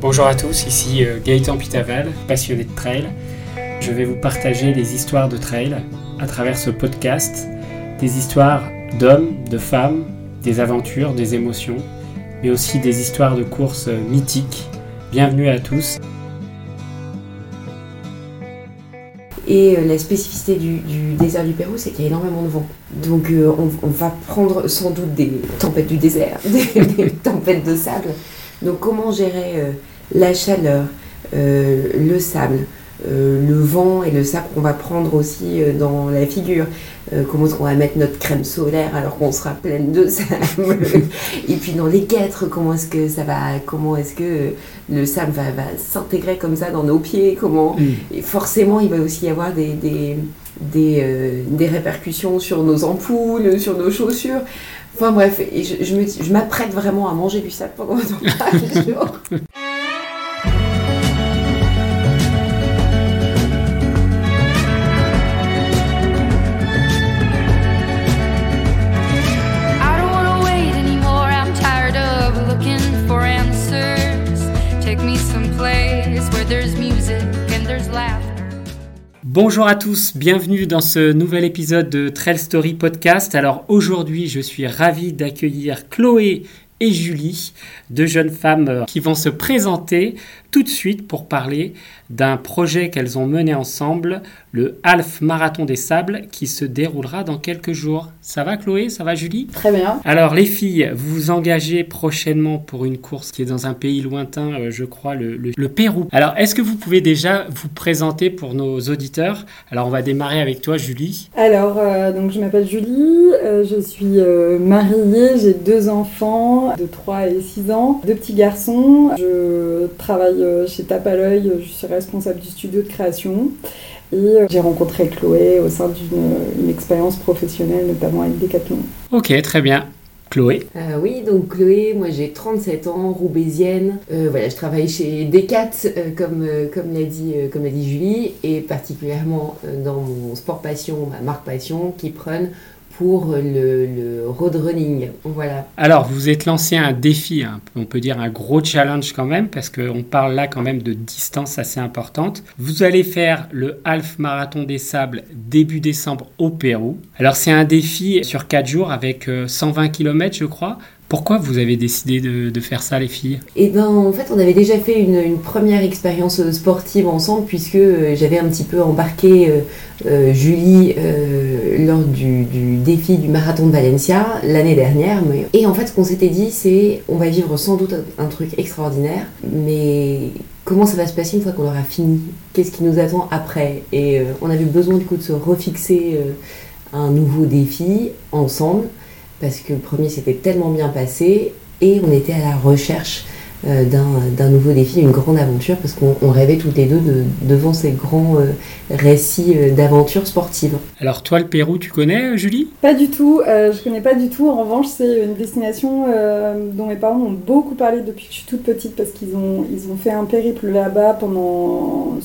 Bonjour à tous, ici euh, Gaëtan Pitaval, passionné de trail. Je vais vous partager des histoires de trail à travers ce podcast, des histoires d'hommes, de femmes, des aventures, des émotions, mais aussi des histoires de courses euh, mythiques. Bienvenue à tous. Et euh, la spécificité du, désert du Pérou, c'est qu'il y a énormément de vent. Donc on, va prendre sans doute des tempêtes du désert, des, tempêtes de sable. Donc comment gérer la chaleur, euh, le sable, euh, le vent et le sable qu'on va prendre aussi euh, dans la figure. Comment est-ce qu'on va mettre notre crème solaire alors qu'on sera pleine de sable. et puis dans les guêtres, comment est-ce que ça va, comment est-ce que le sable va, va s'intégrer comme ça dans nos pieds, comment et forcément, il va aussi y avoir des, des, des, des répercussions sur nos ampoules, sur nos chaussures. Enfin bref, et je m'apprête vraiment à manger du sable pendant trois jours. Bonjour à tous, bienvenue dans ce nouvel épisode de Trail Story Podcast. Alors aujourd'hui, je suis ravi d'accueillir Chloé et Julie, deux jeunes femmes euh, qui vont se présenter tout de suite pour parler d'un projet qu'elles ont mené ensemble, le Half Marathon des Sables, qui se déroulera dans quelques jours. Ça va Chloé? Ça va Julie? Très bien. Alors les filles, vous vous engagez prochainement pour une course qui est dans un pays lointain, euh, je crois, le, le- le Pérou. Alors est-ce que vous pouvez déjà vous présenter pour nos auditeurs? Alors on va démarrer avec toi Julie. Alors, euh, donc je m'appelle Julie, euh, je suis mariée, j'ai deux enfants de 3 et 6 ans, deux petits garçons. Je travaille euh, chez Tape à l'œil, je suis responsable du studio de création. Et euh, j'ai rencontré Chloé au sein d'une une expérience professionnelle, notamment avec Decathlon. Ok, très bien. Chloé? Euh, oui, donc Chloé, moi j'ai 37 ans, roubaisienne. Euh, voilà, je travaille chez Decat, euh, comme, euh, comme l'a dit, euh, comme l'a dit Julie, et particulièrement euh, dans mon sport passion, ma marque passion, qui prennent pour euh, le, road running. Voilà. Alors vous êtes lancé un défi, hein, on peut dire un gros challenge quand même, parce qu'on parle là quand même de distance assez importante. Vous allez faire le Half Marathon des Sables début décembre au Pérou. Alors c'est un défi sur 4 jours avec euh, 120 km je crois. Pourquoi vous avez décidé de, faire ça les filles? Et ben en fait, on avait déjà fait une, première expérience euh, sportive ensemble, puisque euh, j'avais un petit peu embarqué euh, Julie lors du, défi du marathon de Valencia l'année dernière. Et en fait, ce qu'on s'était dit, c'est on va vivre sans doute un, truc extraordinaire, mais comment ça va se passer une fois qu'on aura fini? Qu'est-ce qui nous attend après? Et euh, on avait besoin du coup de se refixer un nouveau défi ensemble, parce que le premier s'était tellement bien passé, et on était à la recherche euh, d'un nouveau défi, une grande aventure, parce qu'on on rêvait toutes les deux de, devant ces grands euh, récits euh, d'aventures sportives. Alors toi le Pérou tu connais Julie? Pas du tout, euh, je connais pas du tout. En revanche, c'est une destination euh, dont mes parents m'ont beaucoup parlé depuis que je suis toute petite parce qu'ils ont, ils ont fait un périple là-bas pendant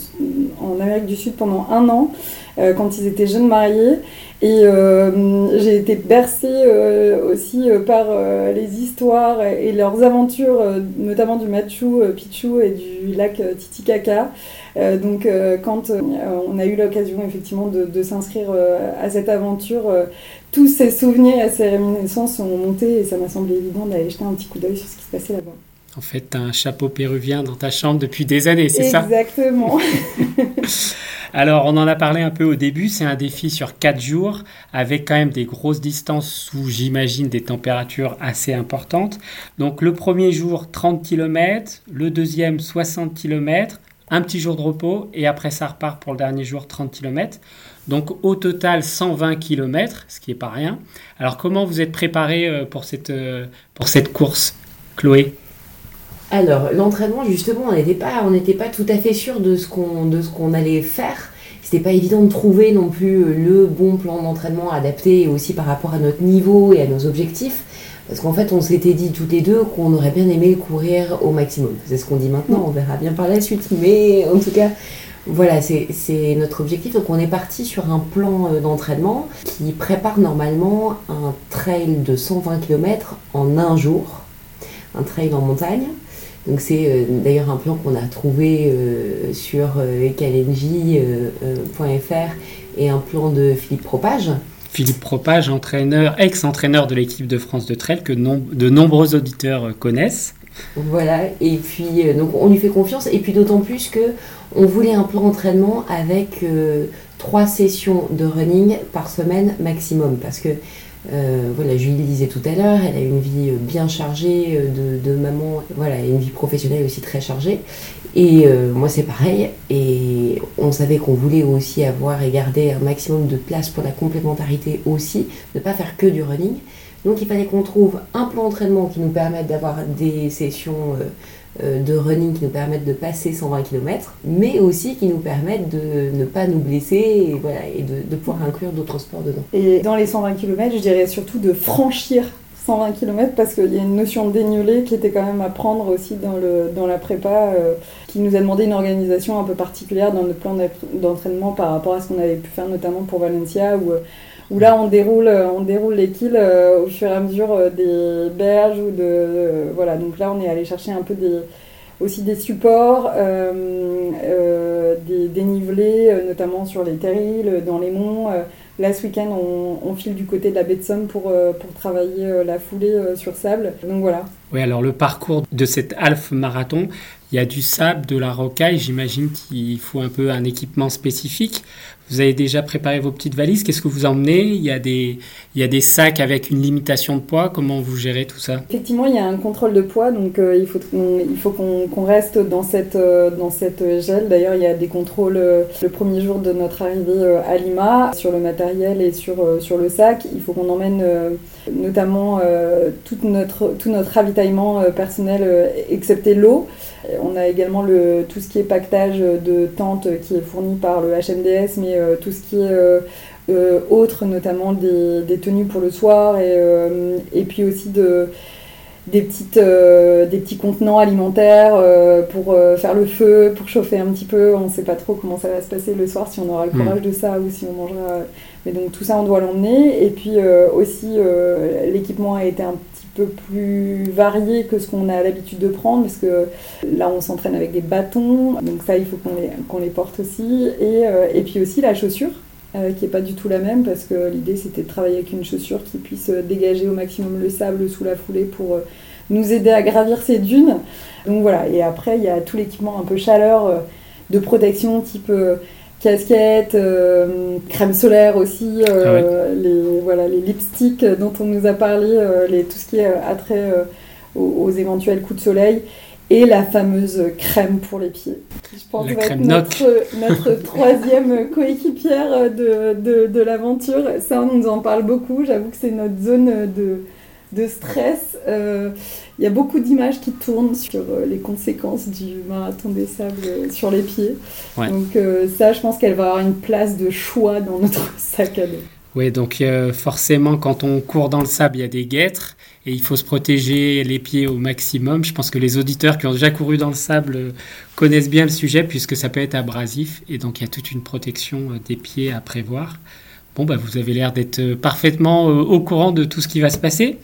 en Amérique du Sud pendant un an euh, quand ils étaient jeunes mariés. Et euh, j'ai été bercée euh, aussi euh, par les histoires et leurs aventures, notamment du Machu Picchu et du lac Titicaca. Euh, donc euh, quand euh, on a eu l'occasion effectivement de, de s'inscrire à cette aventure, tous ces souvenirs et ces réminiscences sont montés et ça m'a semblé évident d'aller jeter un petit coup d'œil sur ce qui se passait là-bas. En fait t'as un chapeau péruvien dans ta chambre depuis des années, c'est ça? Exactement. Alors, on en a parlé un peu au début, c'est un défi sur 4 jours, avec quand même des grosses distances sous, j'imagine, des températures assez importantes. Donc, le premier jour, 30 km, le deuxième, 60 km, un petit jour de repos, et après, ça repart pour le dernier jour, 30 km. Donc, au total, 120 km, ce qui n'est pas rien. Alors, comment vous êtes préparé euh, pour cette, euh, pour cette course, Chloé? Alors, l'entraînement, justement, on n'était pas, on pas tout à fait sûr de ce qu'on, de ce qu'on allait faire. C'était pas évident de trouver non plus euh, le bon plan d'entraînement adapté aussi par rapport à notre niveau et à nos objectifs. Parce qu'en fait, on s'était dit toutes les deux qu'on aurait bien aimé courir au maximum. C'est ce qu'on dit maintenant, on verra bien par la suite. Mais en tout cas, voilà, c'est notre objectif. Donc, on est parti sur un plan euh, d'entraînement qui prépare normalement un trail de 120 km en un jour. Un trail en montagne. Donc c'est euh, d'ailleurs un plan qu'on a trouvé euh, sur euh, kalenji.fr et un plan de Philippe Propage. Philippe Propage, entraîneur, ex-entraîneur de l'équipe de France de trail que nom- de nombreux auditeurs euh, connaissent. Voilà, et puis euh, donc on lui fait confiance, et puis d'autant plus que on voulait un plan d'entraînement avec euh, trois sessions de running par semaine maximum, parce que euh, voilà, Julie disait tout à l'heure, elle a une vie euh, bien chargée euh, de, maman, voilà, une vie professionnelle aussi très chargée, et moi c'est pareil, et on savait qu'on voulait aussi avoir et garder un maximum de place pour la complémentarité aussi, ne pas faire que du running. Donc il fallait qu'on trouve un plan d'entraînement qui nous permette d'avoir des sessions de running qui nous permettent de passer 120 km, mais aussi qui nous permettent de ne pas nous blesser et, voilà, et de, pouvoir inclure d'autres sports dedans. Et dans les 120 km, je dirais surtout de franchir 120 km parce qu'il y a une notion de dénivelé qui était quand même à prendre aussi dans, le, dans la prépa, euh, qui nous a demandé une organisation un peu particulière dans notre plan d'entraînement par rapport à ce qu'on avait pu faire notamment pour Valencia où, où là on déroule, on déroule les kills euh, au fur et à mesure euh, des berges ou de... euh, voilà, donc là on est allé chercher un peu des aussi des supports, des dénivelés, notamment sur les terrils, dans les monts. Là, ce week-end, on, on file du côté de la baie de Somme pour, pour travailler la foulée sur sable. Donc voilà. Oui, alors le parcours de cet half marathon, il y a du sable, de la rocaille. J'imagine qu'il faut un peu un équipement spécifique. Vous avez déjà préparé vos petites valises. Qu'est-ce que vous emmenez? Il y, a des, sacs avec une limitation de poids. Comment vous gérez tout ça? Effectivement, il y a un contrôle de poids, donc euh, il faut qu'on reste dans cette, euh, dans cette gel. D'ailleurs, il y a des contrôles euh, le premier jour de notre arrivée à Lima sur le matériel et sur, le sac. Il faut qu'on emmène notamment euh, tout, notre, tout notre ravitaillement euh, personnel, euh, excepté l'eau. On a également le, tout ce qui est pactage de tentes qui est fourni par le HMDS, mais tout ce qui est autre, notamment des, des tenues pour le soir, et, et puis aussi de, des, petites, euh, des petits contenants alimentaires euh, pour euh, faire le feu, pour chauffer un petit peu. On ne sait pas trop comment ça va se passer le soir, si on aura le Mm. courage de ça ou si on mangera. Mais donc tout ça, on doit l'emmener. Et puis euh, aussi, euh, l'équipement a été un petit peu plus varié que ce qu'on a l'habitude de prendre, parce que là, on s'entraîne avec des bâtons. Donc ça, il faut qu'on les, les porte aussi. Et, euh, et puis aussi la chaussure. qui n'est pas du tout la même parce que l'idée c'était de travailler avec une chaussure qui puisse dégager au maximum le sable sous la foulée pour nous aider à gravir ces dunes. Donc voilà, et après il y a tout l'équipement un peu chaleur de protection type euh, casquette, euh, crème solaire aussi, euh, les, voilà, les lipsticks dont on nous a parlé, euh, les, tout ce qui est attrait aux, aux éventuels coups de soleil. Et la fameuse crème pour les pieds, qui je pense La va être notre, notre troisième coéquipière de, de, de l'aventure. Ça, on nous en parle beaucoup. J'avoue que c'est notre zone de, de stress. Euh, Il y a beaucoup d'images qui tournent sur euh, les conséquences du marathon des sables euh, sur les pieds. Ouais. Donc euh, ça, je pense qu'elle va avoir une place de choix dans notre sac à dos. Oui, donc euh, forcément, quand on court dans le sable, il y a des guêtres et il faut se protéger les pieds au maximum. Je pense que les auditeurs qui ont déjà couru dans le sable euh, connaissent bien le sujet puisque ça peut être abrasif et donc il y a toute une protection euh, des pieds à prévoir. Bon, bah, vous avez l'air d'être euh, parfaitement euh, au courant de tout ce qui va se passer.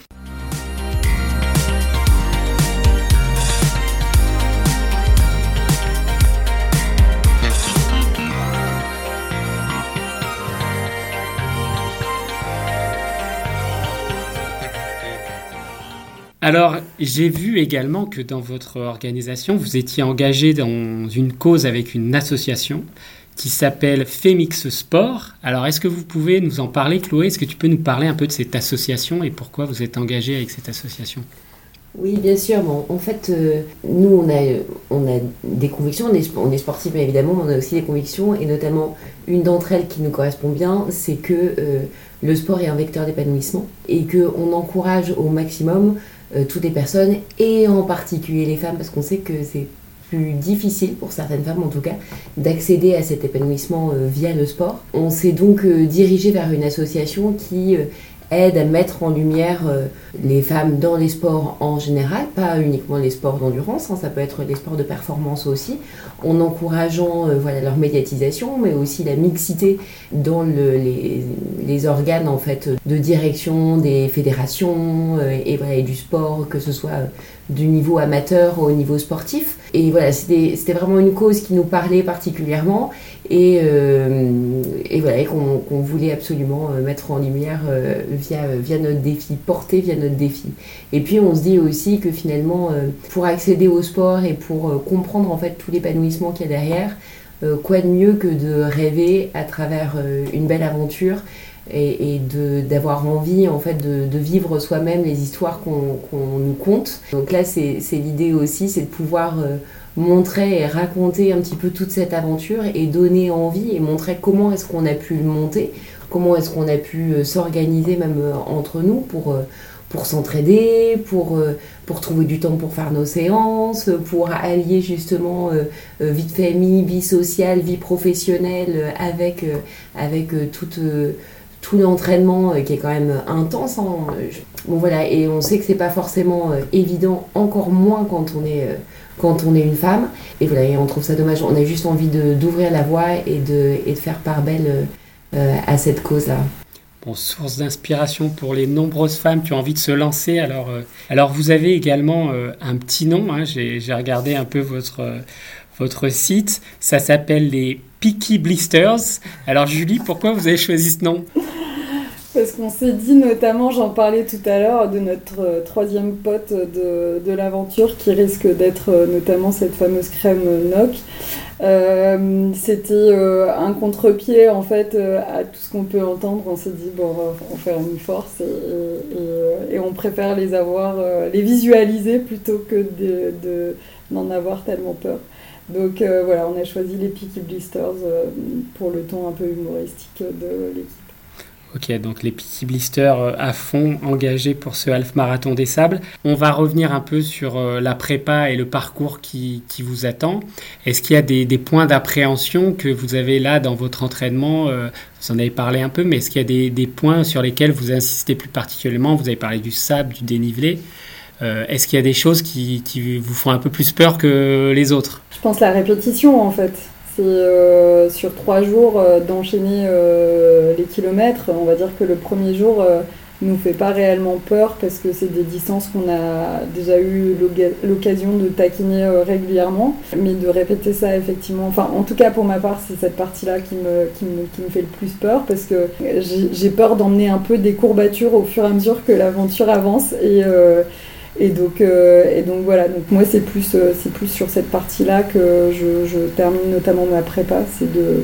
Alors, j'ai vu également que dans votre organisation, vous étiez engagé dans une cause avec une association qui s'appelle Femix Sport. Alors, est-ce que vous pouvez nous en parler, Chloé? Est-ce que tu peux nous parler un peu de cette association et pourquoi vous êtes engagé avec cette association? Oui, bien sûr. Bon, en fait, euh, nous, on a, des convictions. On est, on est sportif, mais évidemment, on a aussi des convictions. Et notamment, une d'entre elles qui nous correspond bien, c'est que euh, le sport est un vecteur d'épanouissement et qu'on encourage au maximum toutes les personnes, et en particulier les femmes, parce qu'on sait que c'est plus difficile pour certaines femmes en tout cas d'accéder à cet épanouissement euh, via le sport. On s'est donc euh, dirigé vers une association qui euh, aide à mettre en lumière euh, les femmes dans les sports en général, pas uniquement les sports d'endurance, hein, ça peut être les sports de performance aussi, en encourageant euh, voilà, leur médiatisation, mais aussi la mixité dans le, les, organes en fait, de direction des fédérations euh, et, et, du sport, que ce soit du niveau amateur au niveau sportif. Et voilà, c'était vraiment une cause qui nous parlait particulièrement et, euh, et voilà, qu'on voulait absolument euh, mettre en lumière euh, via, via notre défi, porter via notre défi. Et puis on se dit aussi que finalement, pour accéder au sport et pour comprendre en fait tout l'épanouissement qu'il y a derrière, quoi de mieux que de rêver à travers une belle aventure et, d'avoir envie en fait de, de vivre soi-même les histoires qu'on nous conte. Donc là, c'est l'idée aussi, c'est de pouvoir montrer et raconter un petit peu toute cette aventure et donner envie et montrer comment est-ce qu'on a pu monter, comment est-ce qu'on a pu euh, s'organiser même euh, entre nous pour, euh, pour s'entraider, pour, pour trouver du temps pour faire nos séances, pour allier justement vie de famille, vie sociale, vie professionnelle avec, avec tout l'entraînement qui est quand même intense. Hein. Bon voilà, et on sait que c'est pas forcément évident, encore moins quand on est quand on est une femme. Et voilà, et on trouve ça dommage. On a juste envie d'ouvrir la voie et de, et de faire part belle euh, à cette cause-là. Bon, source d'inspiration pour les nombreuses femmes qui ont envie de se lancer. Alors, euh, alors vous avez également euh, un petit nom. Hein. J'ai regardé un peu votre, votre site. Ça s'appelle les Peaky Blisters. Alors Julie, pourquoi vous avez choisi ce nom? Parce qu'on s'est dit notamment, j'en parlais tout à l'heure, de notre euh, troisième pote de, de l'aventure qui risque d'être euh, notamment cette fameuse crème NOC. Euh, C'était un contre-pied en fait à tout ce qu'on peut entendre. On s'est dit, bon, on faire une force et, et, on préfère les avoir, les visualiser plutôt que d'en de, de, avoir tellement peur. Donc voilà, on a choisi les Peaky Blisters pour le ton un peu humoristique de l'équipe. Ok, donc les petits blisters euh, à fond engagés pour ce half marathon des sables. On va revenir un peu sur euh, la prépa et le parcours qui, vous attend. Est-ce qu'il y a des, points d'appréhension que vous avez là dans votre entraînement euh, Vous en avez parlé un peu, mais est-ce qu'il y a des, des, points sur lesquels vous insistez plus particulièrement? Vous avez parlé du sable, du dénivelé. Est-ce qu'il y a des choses qui, qui vous font un peu plus peur que les autres? Je pense la répétition en fait. Euh, sur trois jours euh, d'enchaîner euh, les kilomètres. On va dire que le premier jour nous fait pas réellement peur parce que c'est des distances qu'on a déjà eu l'occasion de taquiner régulièrement. Mais de répéter ça effectivement, enfin en tout cas pour ma part c'est cette partie-là qui me, qui, me, qui me fait le plus peur parce que j'ai peur d'emmener un peu des courbatures au fur et à mesure que l'aventure avance et et donc, euh, et donc voilà, donc moi c'est plus, euh, c'est plus sur cette partie-là que je, je, termine notamment ma prépa, c'est de,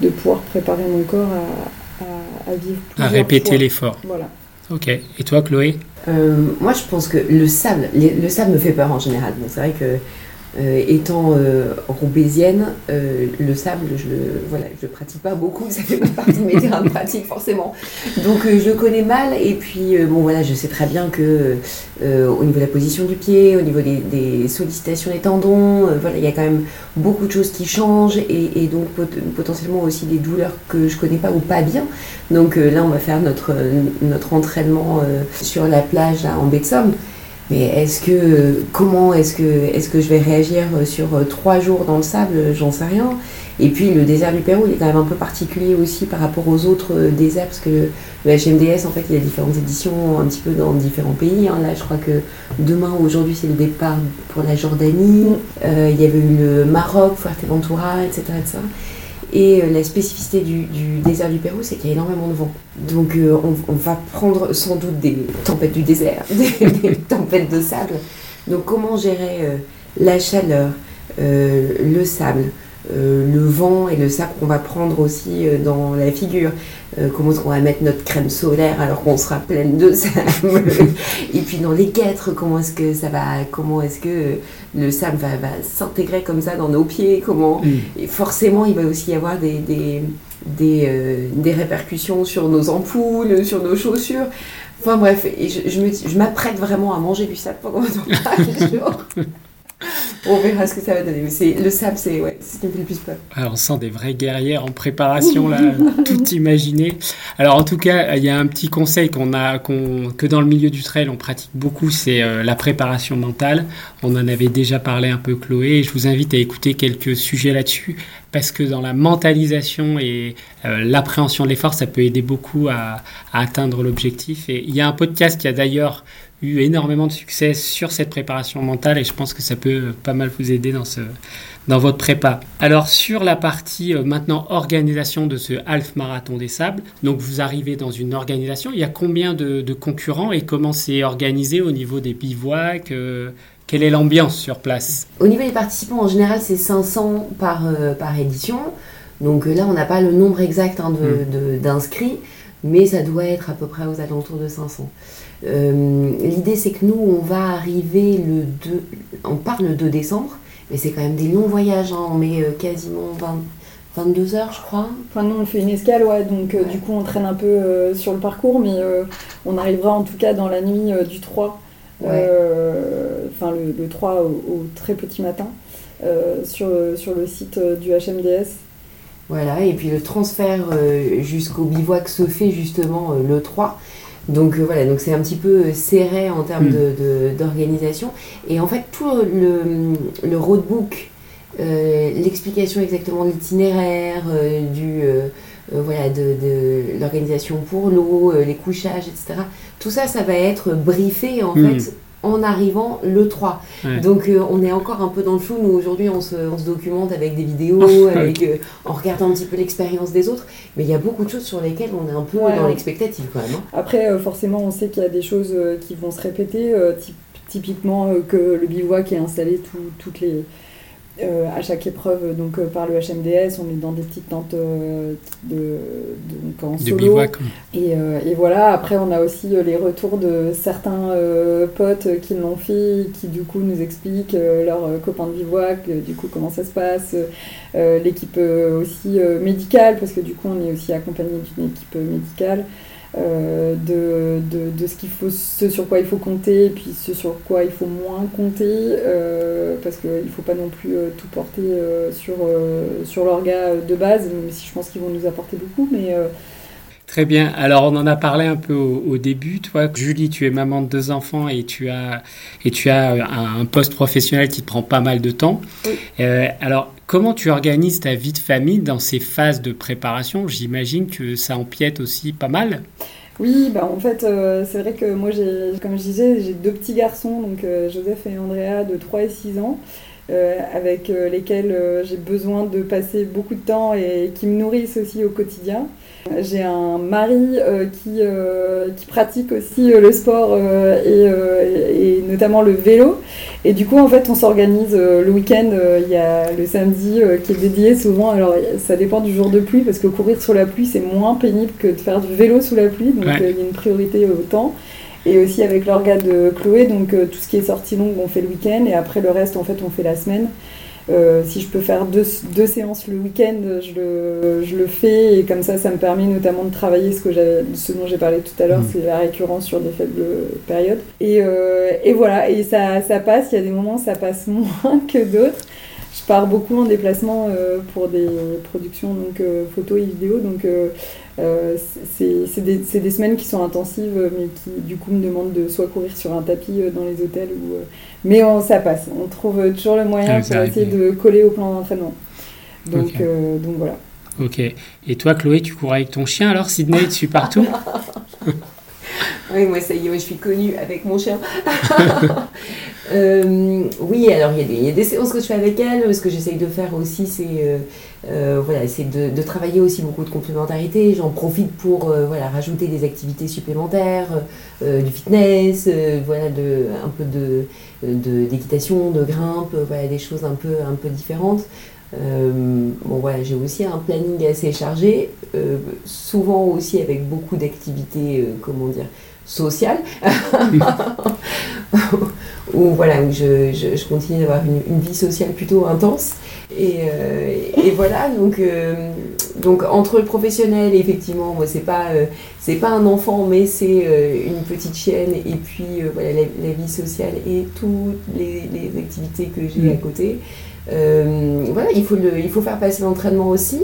de pouvoir préparer mon corps à, à, à vivre À répéter l'effort. Voilà. Ok. Et toi, Chloé? Euh, Moi, je pense que le sable, le sable me fait peur en général. Donc c'est vrai que euh, étant euh, roubaisienne, euh, le sable, je le voilà, je pratique pas beaucoup, ça fait pas partie de mes terrains de pratique forcément. Donc je connais mal et puis bon voilà, je sais très bien que au niveau de la position du pied, au niveau des, sollicitations des tendons, voilà, il y a quand même beaucoup de choses qui changent et, donc potentiellement aussi des douleurs que je connais pas ou pas bien. Donc là, on va faire notre notre entraînement sur la plage en baie de Somme. Mais est-ce que comment est-ce que est-ce que je vais réagir sur euh, trois jours dans le sable? J'en sais rien. Et puis le désert du Pérou, il est quand même un peu particulier aussi par rapport aux autres euh, déserts parce que le, HMDS, en fait, il y a différentes éditions un petit peu dans différents pays. Hein. Là, je crois que demain ou aujourd'hui, c'est le départ pour la Jordanie. Euh, il y avait eu le Maroc, Fuerteventura, etc., etc. Et euh, la spécificité du, désert du Pérou, c'est qu'il y a énormément de vent. Donc euh, on, va prendre sans doute des tempêtes du désert, des, tempêtes de sable. Donc comment gérer euh, la chaleur, le sable, le vent et le sable qu'on va prendre aussi euh, dans la figure. Euh, comment est-ce qu'on va mettre notre crème solaire alors qu'on sera pleine de sable Et puis dans les guêtres, comment est-ce que ça va Comment est-ce que le sable va, s'intégrer comme ça dans nos pieds Comment mm. Et forcément, il va aussi y avoir des, des, des, répercussions sur nos ampoules, sur nos chaussures. Enfin bref, et je, je m'apprête vraiment à manger du sable pendant trois jours. On verra ce que ça va donner. Mais le sable, c'est ouais, ce qui me fait le plus peur. Ah, on sent des vraies guerrières en préparation, là, tout imaginer. Alors, en tout cas, il y a un petit conseil qu'on a, que dans le milieu du trail, on pratique beaucoup, c'est euh, la préparation mentale. On en avait déjà parlé un peu, Chloé, et je vous invite à écouter quelques sujets là-dessus, parce que dans la mentalisation et euh, l'appréhension de l'effort, ça peut aider beaucoup à atteindre l'objectif. Et il y a un podcast qui a d'ailleurs eu énormément de succès sur cette préparation mentale, et je pense que ça peut pas mal vous aider dans ce, dans votre prépa. Alors sur la partie euh, maintenant organisation de ce half marathon des sables, donc vous arrivez dans une organisation, il y a combien de, de concurrents et comment c'est organisé au niveau des bivouacs euh, Quelle est l'ambiance sur place? Au niveau des participants, en général, c'est 500 par, euh, par édition. Donc là, on n'a pas le nombre exact hein, de- de- d'inscrits, mais ça doit être à peu près aux alentours de 500. Euh, L'idée, c'est que nous, on va arriver le 2, on part le 2 décembre, mais c'est quand même des longs voyages. hein. On met euh, quasiment 20 22 heures, je crois. Enfin, nous, on fait une escale, ouais, donc euh, du coup, on traîne un peu euh, sur le parcours, mais euh, on arrivera en tout cas dans la nuit du 3, Ouais. euh, enfin le, le 3 au, au très petit matin, sur, sur le site du HMDS. Voilà, et puis le transfert jusqu'au bivouac se fait justement le 3. Donc euh, voilà, donc c'est un petit peu euh, serré en termes Mm. d'organisation. Et en fait, tout le, le roadbook, euh, l'explication exactement de l'itinéraire, euh, du voilà, de, de l'organisation pour l'eau, les couchages, etc. Tout ça, ça va être briefé en Mm. fait en arrivant le 3. Ouais. Donc euh, on est encore un peu dans le flou. Nous aujourd'hui on se, on se documente avec des vidéos, avec, euh, en regardant un petit peu l'expérience des autres. Mais il y a beaucoup de choses sur lesquelles on est un peu Ouais. dans l'expectative quand même. hein. Après, euh, forcément, on sait qu'il y a des choses euh, qui vont se répéter, euh, typ- typiquement euh, que le bivouac est installé tout- toutes les, euh, à chaque épreuve donc, euh, par le HMDS. On est dans des petites tentes euh, de, de- donc en De solo. bivouac Et, euh, et voilà, après on a aussi les retours de certains euh, potes qui l'ont fait, qui du coup nous expliquent leurs copains de bivouac, du coup comment ça se passe, euh, l'équipe aussi euh, médicale, parce que du coup on est aussi accompagné d'une équipe médicale, de, de, de ce, qu'il faut, ce sur quoi il faut compter, et puis ce sur quoi il faut moins compter, euh, parce qu'il ne faut pas non plus euh, tout porter euh, sur, euh, sur l'orga de base, même si je pense qu'ils vont nous apporter beaucoup, mais... euh, Très bien. Alors, on en a parlé un peu au, au début. Toi, Julie, tu es maman de deux enfants et tu as, et tu as un, un poste professionnel qui te prend pas mal de temps. Oui. Euh, alors, comment tu organises ta vie de famille dans ces phases de préparation? J'imagine que ça empiète aussi pas mal. Oui, bah en fait, euh, c'est vrai que moi, j'ai, comme je disais, j'ai deux petits garçons, donc euh, Joseph et Andrea, de 3 et 6 ans, euh, avec euh, lesquels euh, j'ai besoin de passer beaucoup de temps et qui me nourrissent aussi au quotidien. J'ai un mari euh, qui, euh, qui pratique aussi euh, le sport euh, et, euh, et notamment le vélo. Et du coup, en fait, on s'organise euh, le week-end. euh, Il y a le samedi euh, qui est dédié souvent. Alors, ça dépend du jour de pluie parce que courir sous la pluie, c'est moins pénible que de faire du vélo sous la pluie. Donc, Ouais. il y a une priorité au temps. Et aussi avec l'orga de Chloé, donc euh, tout ce qui est sortie longue, on fait le week-end. Et après, le reste, en fait, on fait la semaine. Euh, si je peux faire deux, deux séances le week-end, je le, je le fais et comme ça, ça me permet notamment de travailler ce, que ce dont j'ai parlé tout à l'heure, Mhm. c'est la récurrence sur des faibles périodes. Et, euh, et voilà, et ça, ça passe, il y a des moments où ça passe moins que d'autres. Je pars beaucoup en déplacement euh, pour des productions donc, euh, photos et vidéos, donc euh, c'est des, des semaines qui sont intensives, mais qui du coup me demandent de soit courir sur un tapis dans les hôtels, ou, mais on, ça passe. On trouve toujours le moyen Ah, pour essayer de coller au plan d'entraînement. Donc, donc voilà. Ok. Et toi, Chloé, tu cours avec ton chien alors Sydney, tu suis partout? Oui, moi ça y est, je suis connue avec mon chien. Euh, oui, alors il y, a des- séances que je fais avec elle. Ce que j'essaye de faire aussi, c'est euh, euh, voilà, de, travailler aussi beaucoup de complémentarité. J'en profite pour voilà, rajouter des activités supplémentaires, du fitness, voilà, de, un peu de, de- d'équitation, de grimpe, voilà, des choses un peu, un peu différentes. Bon voilà, j'ai aussi un planning assez chargé, souvent aussi avec beaucoup d'activités, comment dire, sociales, où, voilà, où je, je, je continue d'avoir une, une vie sociale plutôt intense. Et, euh, et voilà, donc, euh, donc entre le professionnel, effectivement, moi, c'est pas, euh, c'est pas un enfant, mais c'est une petite chienne, et puis voilà, la, la vie sociale et toutes les, les activités que j'ai Mm. à côté. Voilà, il faut, le, il faut faire passer l'entraînement aussi.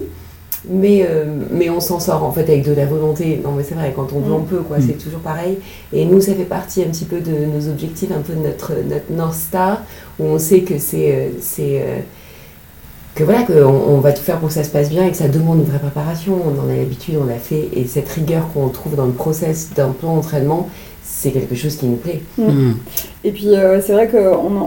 Mais, euh, mais on s'en sort en fait avec de la volonté. Non, mais c'est vrai, quand on veut, Mm. on peut, quoi. Mm. C'est toujours pareil. Et nous, ça fait partie un petit peu de nos objectifs, un peu de notre, notre North Star, où on sait que c'est. euh, c'est euh, que voilà, qu'on on va tout faire pour que ça se passe bien et que ça demande une vraie préparation. On en a l'habitude, on l'a fait. Et cette rigueur qu'on trouve dans le process d'un plan d'entraînement, c'est quelque chose qui nous plaît. Mm. Et puis euh, c'est vrai qu'on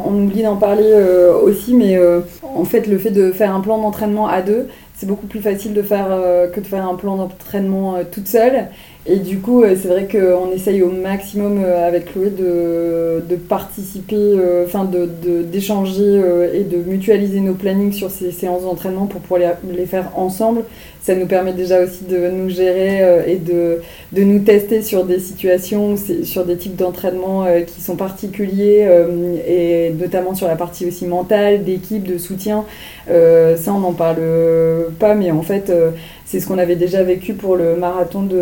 on oublie d'en parler euh, aussi, mais euh, en fait le fait de faire un plan d'entraînement à deux, c'est beaucoup plus facile de faire euh, que de faire un plan d'entraînement euh, toute seule. Et du coup, c'est vrai qu'on essaye au maximum euh, avec Chloé de, de participer, euh, enfin de, de- d'échanger euh, et de mutualiser nos plannings sur ces séances d'entraînement pour pouvoir les, faire ensemble. Ça nous permet déjà aussi de nous gérer et de, de nous tester sur des situations, sur des types d'entraînement qui sont particuliers et notamment sur la partie aussi mentale, d'équipe, de soutien. Ça, on n'en parle pas, mais en fait, c'est ce qu'on avait déjà vécu pour le marathon de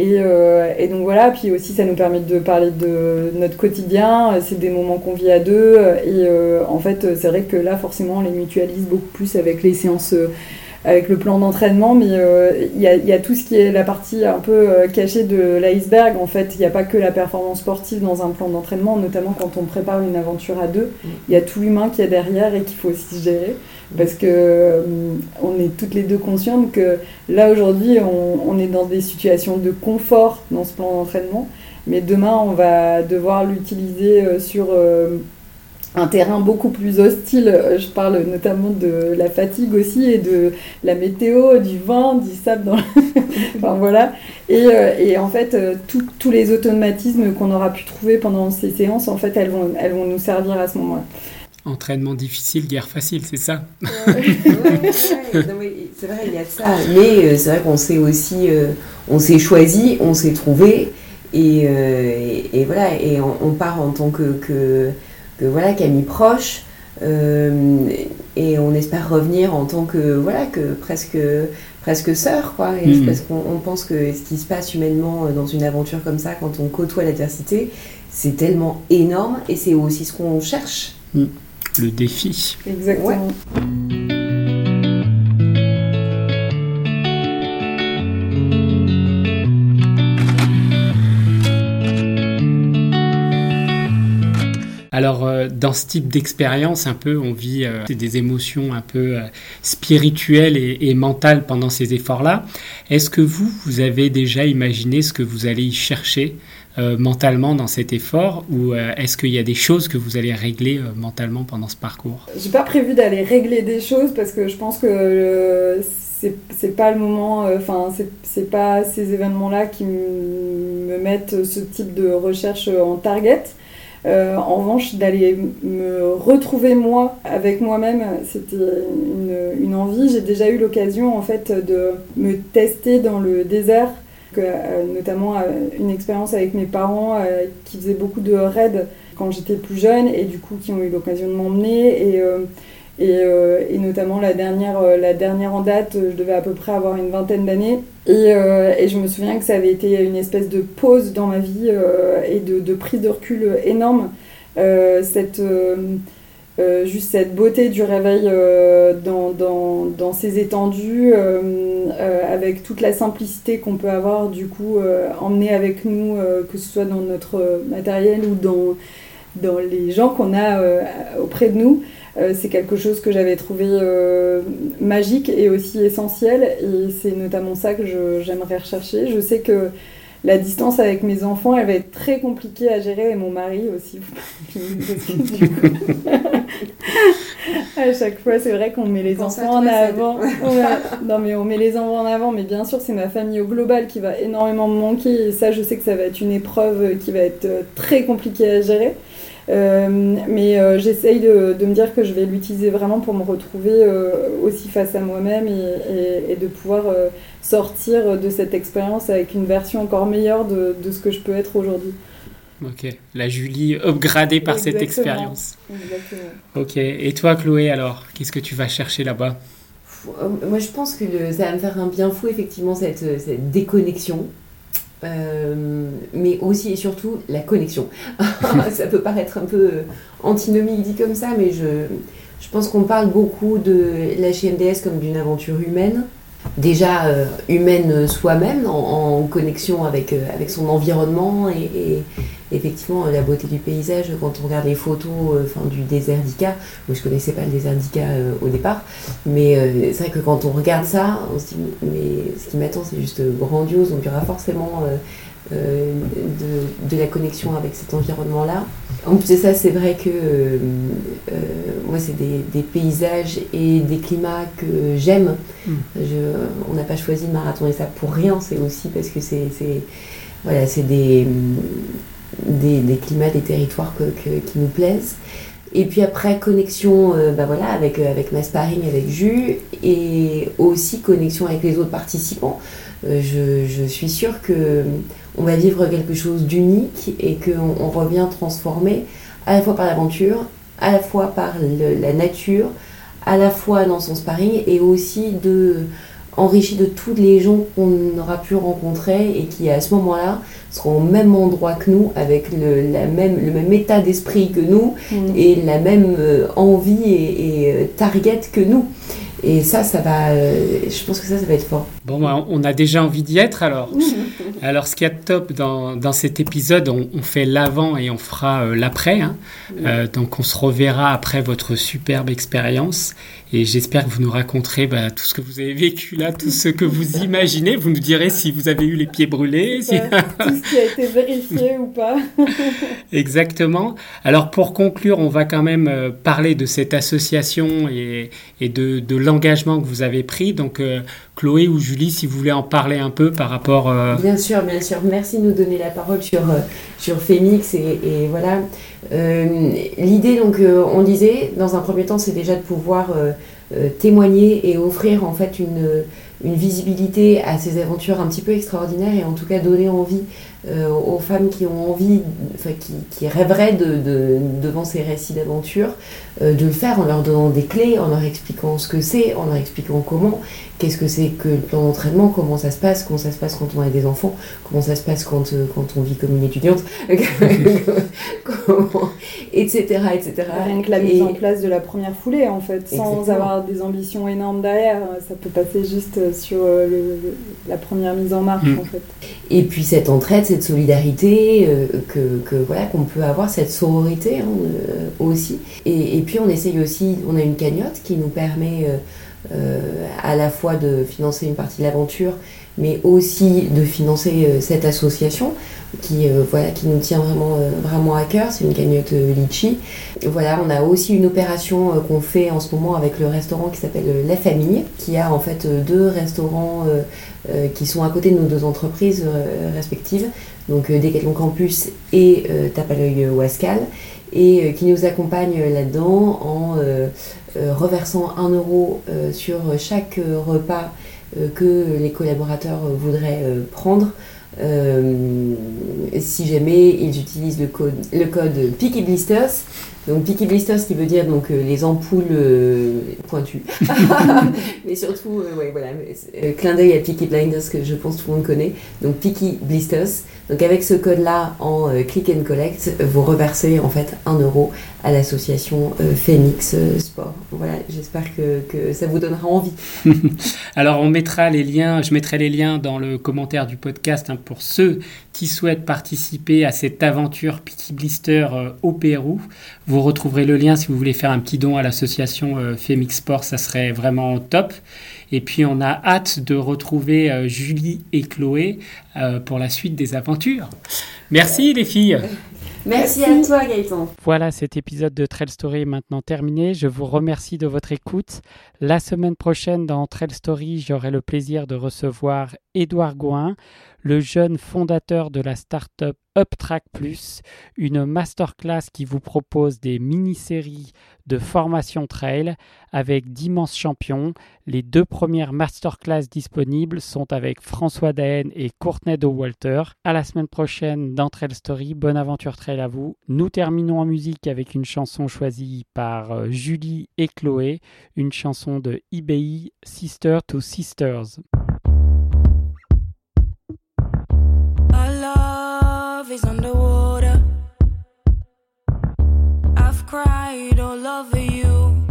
Et, euh, et donc voilà, puis aussi ça nous permet de parler de notre quotidien, euh, c'est des moments qu'on vit à deux, euh, et euh, en fait c'est vrai que là forcément on les mutualise beaucoup plus avec les séances, avec le plan d'entraînement, mais euh, il y, a, y a tout ce qui est la partie un peu cachée de l'iceberg, en fait. Il n'y a pas que la performance sportive dans un plan d'entraînement, notamment quand on prépare une aventure à deux, il y a tout l'humain qui est derrière et qu'il faut aussi gérer, parce que euh, on est toutes les deux conscientes que Là aujourd'hui, on, on est dans des situations de confort dans ce plan d'entraînement, mais demain, on va devoir l'utiliser euh, sur euh, un terrain beaucoup plus hostile. Euh, Je parle notamment de la fatigue aussi et de la météo, du vent, du sable dans. enfin voilà. Et, et en fait, tout- tous les automatismes qu'on aura pu trouver pendant ces séances, en fait, elles vont, elles vont nous servir à ce moment-là. Entraînement difficile, guerre facile, c'est ça Ouais, c'est vrai, il y a de ça. Mais euh, c'est vrai qu'on s'est aussi, euh, on s'est choisi, on s'est trouvé, et, euh, et, et voilà, et on, on part en tant que, que, que voilà, qu'amis proches, euh, et on espère revenir en tant que voilà, que presque presque sœurs, quoi. Et Mhm. parce qu'on on pense que ce qui se passe humainement dans une aventure comme ça, quand on côtoie l'adversité, c'est tellement énorme, et c'est aussi ce qu'on cherche. Le défi. Exactement. Alors, euh, dans ce type d'expérience, un peu, on vit euh, des émotions un peu euh, spirituelles et, mentales pendant ces efforts-là. Est-ce que vous, vous avez déjà imaginé ce que vous allez y chercher euh, mentalement dans cet effort ou euh, est-ce qu'il y a des choses que vous allez régler euh, mentalement pendant ce parcours? J'ai pas prévu d'aller régler des choses parce que je pense que euh, c'est pas le moment, euh, enfin, c'est c'est pas ces événements-là qui me mettent ce type de recherche en target. Euh, en revanche, d'aller me retrouver moi avec moi-même, c'était une, envie. J'ai déjà eu l'occasion en fait de me tester dans le désert, euh, notamment euh, une expérience avec mes parents qui faisaient beaucoup de raids quand j'étais plus jeune et du coup qui ont eu l'occasion de m'emmener et, et, euh, et notamment la dernière, euh, la dernière en date, euh, je devais à peu près avoir une vingtaine d'années et, je me souviens que ça avait été une espèce de pause dans ma vie et de, prise de recul énorme. Cette, juste cette beauté du réveil dans, dans, dans ces étendues, avec toute la simplicité qu'on peut avoir du coup emmener avec nous, que ce soit dans notre matériel ou dans, dans les gens qu'on a auprès de nous. Euh, c'est quelque chose que j'avais trouvé euh, magique et aussi essentiel et c'est notamment ça que j'aimerais rechercher. Je sais que la distance avec mes enfants, elle va être très compliquée à gérer et mon mari aussi. À chaque fois, c'est vrai qu'on met les Pense enfants en avant. Ouais. Non, mais on met les enfants en avant, mais bien sûr, c'est ma famille au global qui va énormément me manquer. Et ça, je sais que ça va être une épreuve qui va être euh, très compliquée à gérer. Euh, mais euh, j'essaye de, de me dire que je vais l'utiliser vraiment pour me retrouver euh, aussi face à moi-même et, et- et de pouvoir euh, sortir de cette expérience avec une version encore meilleure de, de ce que je peux être aujourd'hui. Ok, la Julie upgradée par cette expérience. Exactement. Ok, et toi Chloé alors, qu'est-ce que tu vas chercher là-bas? Moi, je pense que le- ça va me faire un bien fou, effectivement, cette, cette déconnexion. Euh, mais aussi et surtout la connexion. ça peut paraître un peu antinomique dit comme ça, mais je, je pense qu'on parle beaucoup de la HMDS comme d'une aventure humaine. Déjà euh, humaine soi-même, en, connexion avec, euh, avec son environnement et, effectivement la beauté du paysage. Quand on regarde les photos euh, du désert d'Ica, moi je connaissais pas le désert d'Ica au départ, mais c'est vrai que quand on regarde ça, on se dit, mais ce qui m'attend, c'est juste grandiose. Donc il y aura forcément de la connexion avec cet environnement-là. En plus de ça, c'est vrai que euh, euh, moi, c'est des, des paysages et des climats que j'aime. Mm. Je- On n'a pas choisi de marathon et ça pour rien. C'est aussi parce que c'est voilà, des, des, des climats, des territoires que- que- qui nous plaisent. Et puis après, connexion euh, bah voilà, avec, avec ma sparring, avec Jus, et aussi connexion avec les autres participants. Je, je suis sûre que on va vivre quelque chose d'unique et qu'on on revient transformé à la fois par l'aventure, à la fois par le- la nature, à la fois dans son sparring et aussi de enrichi de tous les gens qu'on aura pu rencontrer et qui à ce moment-là seront au même endroit que nous avec le, la même, le même état d'esprit que nous Mm. et la même euh, envie et, et, euh, target que nous. Et ça, ça va. euh, je pense que ça, ça va être fort. Bon, bah, on a déjà envie d'y être alors. Alors, ce qu'il y a de top dans, dans cet épisode, on, on fait l'avant et on fera euh, l'après. hein. Euh, donc, on se reverra après votre superbe expérience. Et j'espère que vous nous raconterez bah, tout ce que vous avez vécu là, tout ce que vous imaginez. Vous nous direz si vous avez eu les pieds brûlés. si- Ouais, tout ce qui a été vérifié ou pas. Exactement. Alors pour conclure, on va quand même euh, parler de cette association et, et de, de l'engagement que vous avez pris. Donc Chloé ou Julie, si vous voulez en parler un peu par rapport... euh, Bien sûr, bien sûr. Merci de nous donner la parole sur, euh, sur Fémix. Et, voilà. Euh, L'idée, donc, euh, on disait, dans un premier temps, c'est déjà de pouvoir témoigner et offrir en fait une, une visibilité à ces aventures un petit peu extraordinaires et en tout cas donner envie euh, aux femmes qui ont envie, enfin, qui, qui rêveraient de, de- devant ces récits d'aventure, euh, de le faire en leur donnant des clés, en leur expliquant ce que c'est, en leur expliquant comment, qu'est-ce que c'est que le plan d'entraînement, comment ça se passe, comment ça se passe quand on a des enfants, comment ça se passe quand, euh, quand on vit comme une étudiante, comment, etc., etc. Rien que la mise Et- en place de la première foulée, en fait, sans Exactement. avoir des ambitions énormes derrière. Ça peut passer juste sur euh, le- la première mise en marche, Mm. en fait. Et puis cette entraide, cette solidarité euh, que, voilà qu'on peut avoir, cette sororité hein, euh, aussi. Et, puis on essaye aussi, on a une cagnotte qui nous permet euh, à la fois de financer une partie de l'aventure, mais aussi de financer cette association qui euh, voilà qui nous tient vraiment euh, vraiment à cœur. C'est une cagnotte euh, Litchi. Voilà, on a aussi une opération qu'on fait en ce moment avec le restaurant qui s'appelle La Famille, qui a en fait deux restaurants qui sont à côté de nos deux entreprises respectives, donc Decathlon Campus et euh, Wascal, et qui nous accompagnent euh, là-dedans en reversant 1 euro sur chaque repas que les collaborateurs voudraient prendre. Euh, si jamais ils utilisent le code, le code Blisters, donc Picky Blisters qui veut dire donc euh, les ampoules euh, pointues, mais surtout euh, ouais, voilà, euh, clin d'œil à Peaky Blinders que je pense tout le monde connaît, donc Peaky Blisters. Donc avec ce code-là en euh, click and collect, vous reversez en fait 1 euro à l'association euh, Phoenix Sport. Voilà, j'espère que, que ça vous donnera envie. Alors on mettra les liens, je mettrai les liens dans le commentaire du podcast hein, pour ceux qui souhaitent participer à cette aventure Picky Blister euh, au Pérou. Vous retrouverez le lien si vous voulez faire un petit don à l'association euh, Femix Sport, ça serait vraiment top. Et puis on a hâte de retrouver euh, Julie et Chloé euh, pour la suite des aventures. Merci les filles. Merci, Merci. à toi Gaëtan. Voilà, cet épisode de Trail Story est maintenant terminé. Je vous remercie de votre écoute. La semaine prochaine, dans Trail Story, j'aurai le plaisir de recevoir Édouard Gouin, le jeune fondateur de la start-up UpTrack Plus, une masterclass qui vous propose des mini-séries de formation trail avec d'immenses champions. Les deux premières masterclass disponibles sont avec François Daen et Courtney de Walter. À la semaine prochaine dans Trail Story. Bonne aventure trail à vous. Nous terminons en musique avec une chanson choisie par euh, Julie et Chloé, une chanson de IBI Sister to Sisters. Love underwater. I've cried all over you.